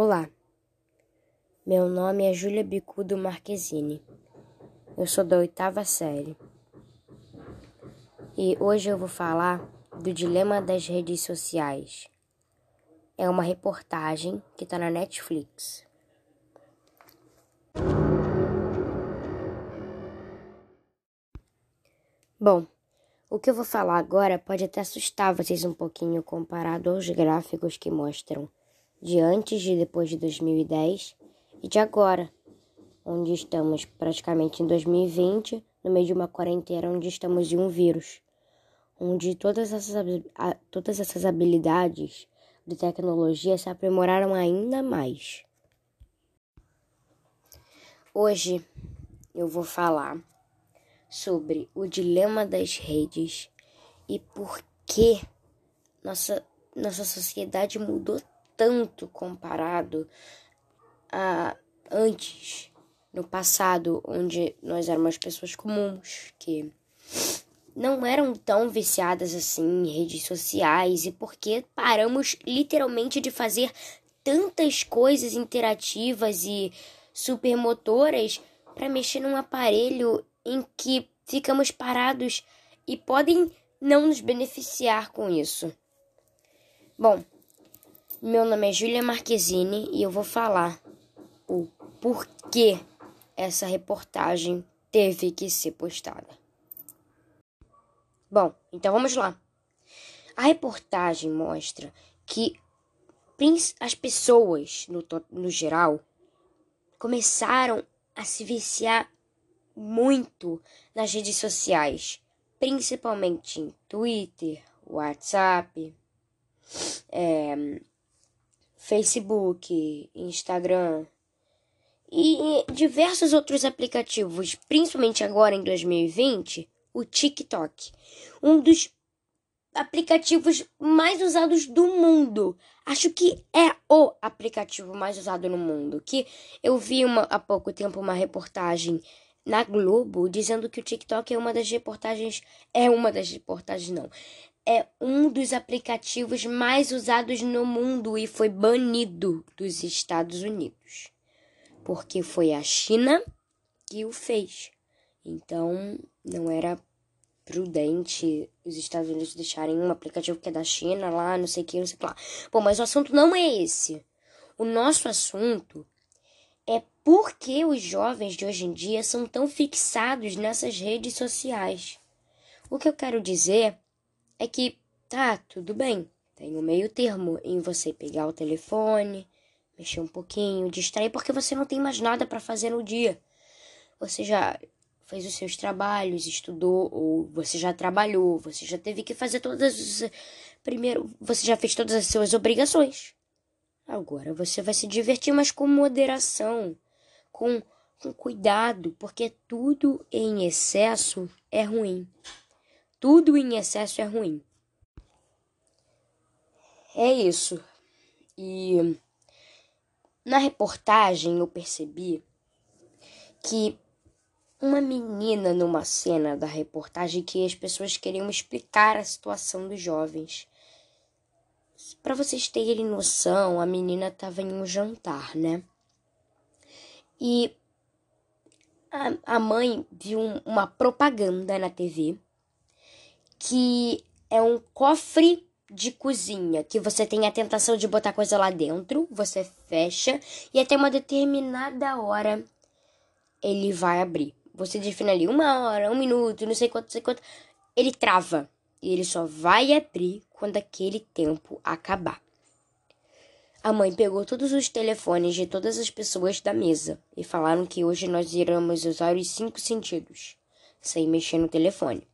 Olá, meu nome é Júlia Bicudo Marquezine. Eu sou da oitava série. E hoje eu vou falar do dilema das redes sociais. É uma reportagem que está na Netflix. Bom, o que eu vou falar agora pode até assustar vocês um pouquinho comparado aos gráficos que mostram de antes e depois de 2010 e de agora, onde estamos praticamente em 2020, no meio de uma quarentena onde estamos em um vírus, onde todas essas, todas essas habilidades de tecnologia se aprimoraram ainda mais. Hoje eu vou falar sobre o dilema das redes e por que nossa, nossa sociedade mudou tanto comparado a antes, no passado, onde nós éramos pessoas comuns, que não eram tão viciadas assim em redes sociais e porque paramos literalmente de fazer tantas coisas interativas e supermotoras para mexer num aparelho em que ficamos parados e podem não nos beneficiar com isso. Bom, meu nome é Júlia Marquezine e eu vou falar o porquê essa reportagem teve que ser postada. Bom, então vamos lá. A reportagem mostra que as pessoas, no, no geral, começaram a se viciar muito nas redes sociais, principalmente em Twitter, WhatsApp, é, Facebook, Instagram e diversos outros aplicativos, principalmente agora em 2020, o TikTok, um dos aplicativos mais usados do mundo. Acho que é o aplicativo mais usado no mundo. Que eu vi uma, há pouco tempo uma reportagem na Globo dizendo que o TikTok é uma das reportagens. É uma das reportagens, não é um dos aplicativos mais usados no mundo e foi banido dos Estados Unidos. Porque foi a China que o fez. Então, não era prudente os Estados Unidos deixarem um aplicativo que é da China lá, não sei o que, não sei o que lá. Bom, mas o assunto não é esse. O nosso assunto é por que os jovens de hoje em dia são tão fixados nessas redes sociais. O que eu quero dizer é que tá, tudo bem. Tem um meio termo em você pegar o telefone, mexer um pouquinho, distrair, porque você não tem mais nada para fazer no dia. Você já fez os seus trabalhos, estudou, ou você já trabalhou, você já teve que fazer todas as. Primeiro, você já fez todas as suas obrigações. Agora você vai se divertir, mas com moderação, com, com cuidado, porque tudo em excesso é ruim. Tudo em excesso é ruim. É isso. E na reportagem eu percebi que uma menina numa cena da reportagem que as pessoas queriam explicar a situação dos jovens. Para vocês terem noção, a menina estava em um jantar, né? E a, a mãe viu uma propaganda na TV que é um cofre de cozinha, que você tem a tentação de botar coisa lá dentro, você fecha e até uma determinada hora ele vai abrir. Você define ali uma hora, um minuto, não sei quanto, não sei quanto, ele trava e ele só vai abrir quando aquele tempo acabar. A mãe pegou todos os telefones de todas as pessoas da mesa e falaram que hoje nós iremos usar os cinco sentidos, sem mexer no telefone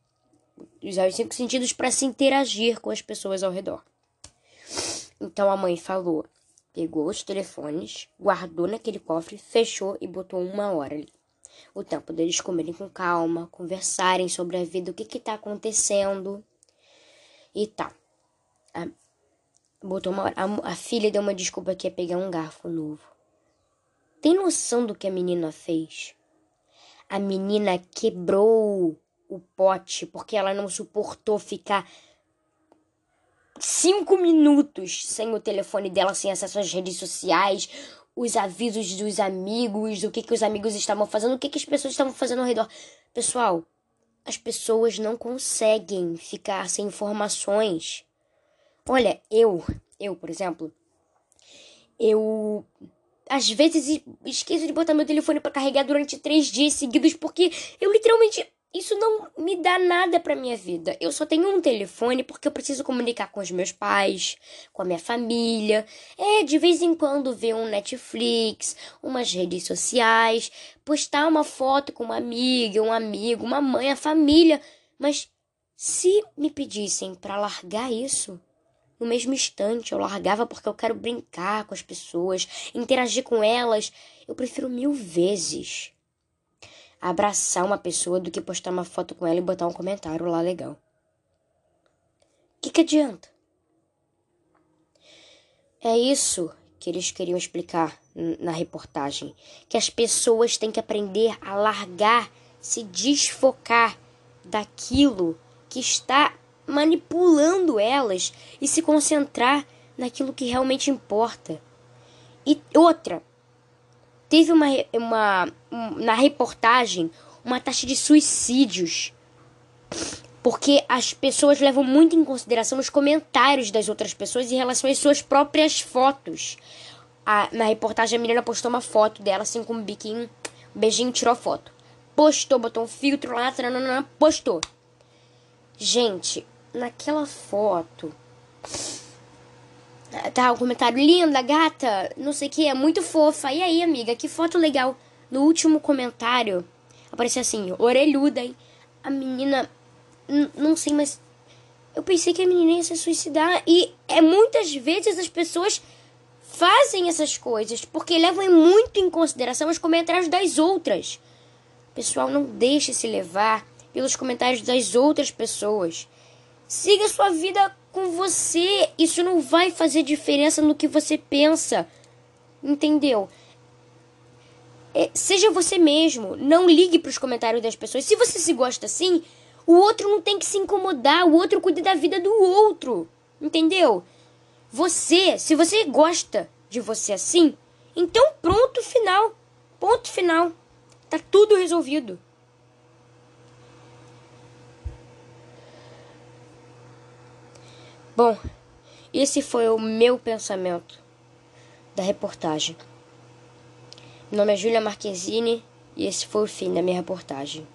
usar os cinco sentidos para se interagir com as pessoas ao redor. Então a mãe falou, pegou os telefones, guardou naquele cofre, fechou e botou uma hora ali. O tempo deles comerem com calma, conversarem sobre a vida, o que que tá acontecendo e tal. A, botou uma hora. A, a filha deu uma desculpa que ia pegar um garfo novo. Tem noção do que a menina fez? A menina quebrou o pote porque ela não suportou ficar cinco minutos sem o telefone dela, sem acesso às redes sociais, os avisos dos amigos, o que, que os amigos estavam fazendo, o que, que as pessoas estavam fazendo ao redor. Pessoal, as pessoas não conseguem ficar sem informações. Olha, eu, eu, por exemplo, eu às vezes esqueço de botar meu telefone para carregar durante três dias seguidos porque eu literalmente isso não me dá nada para minha vida. Eu só tenho um telefone porque eu preciso comunicar com os meus pais, com a minha família. É, de vez em quando ver um Netflix, umas redes sociais, postar uma foto com uma amiga, um amigo, uma mãe, a família. Mas se me pedissem para largar isso, no mesmo instante eu largava porque eu quero brincar com as pessoas, interagir com elas. Eu prefiro mil vezes abraçar uma pessoa do que postar uma foto com ela e botar um comentário lá legal. O que, que adianta? É isso que eles queriam explicar na reportagem. Que as pessoas têm que aprender a largar, se desfocar daquilo que está manipulando elas e se concentrar naquilo que realmente importa. E outra, teve uma, uma um, na reportagem uma taxa de suicídios porque as pessoas levam muito em consideração os comentários das outras pessoas em relação às suas próprias fotos. A, na reportagem a menina postou uma foto dela assim com um biquinho, um beijinho, tirou a foto. Postou, botou um filtro lá, taranana, postou. Gente, naquela foto Tá, um comentário, linda, gata, não sei o que, é muito fofa. E aí, amiga, que foto legal. No último comentário, apareceu assim, orelhuda, hein? A menina, não sei, mas eu pensei que a menina ia se suicidar. E é muitas vezes as pessoas fazem essas coisas porque levam muito em consideração os comentários das outras. Pessoal, não deixe se levar pelos comentários das outras pessoas. Siga sua vida com você. Isso não vai fazer diferença no que você pensa. Entendeu? É, seja você mesmo. Não ligue para os comentários das pessoas. Se você se gosta assim, o outro não tem que se incomodar. O outro cuida da vida do outro. Entendeu? Você, se você gosta de você assim, então pronto, final. Ponto final. Tá tudo resolvido. Bom, esse foi o meu pensamento da reportagem. Meu nome é Júlia Marquezine e esse foi o fim da minha reportagem.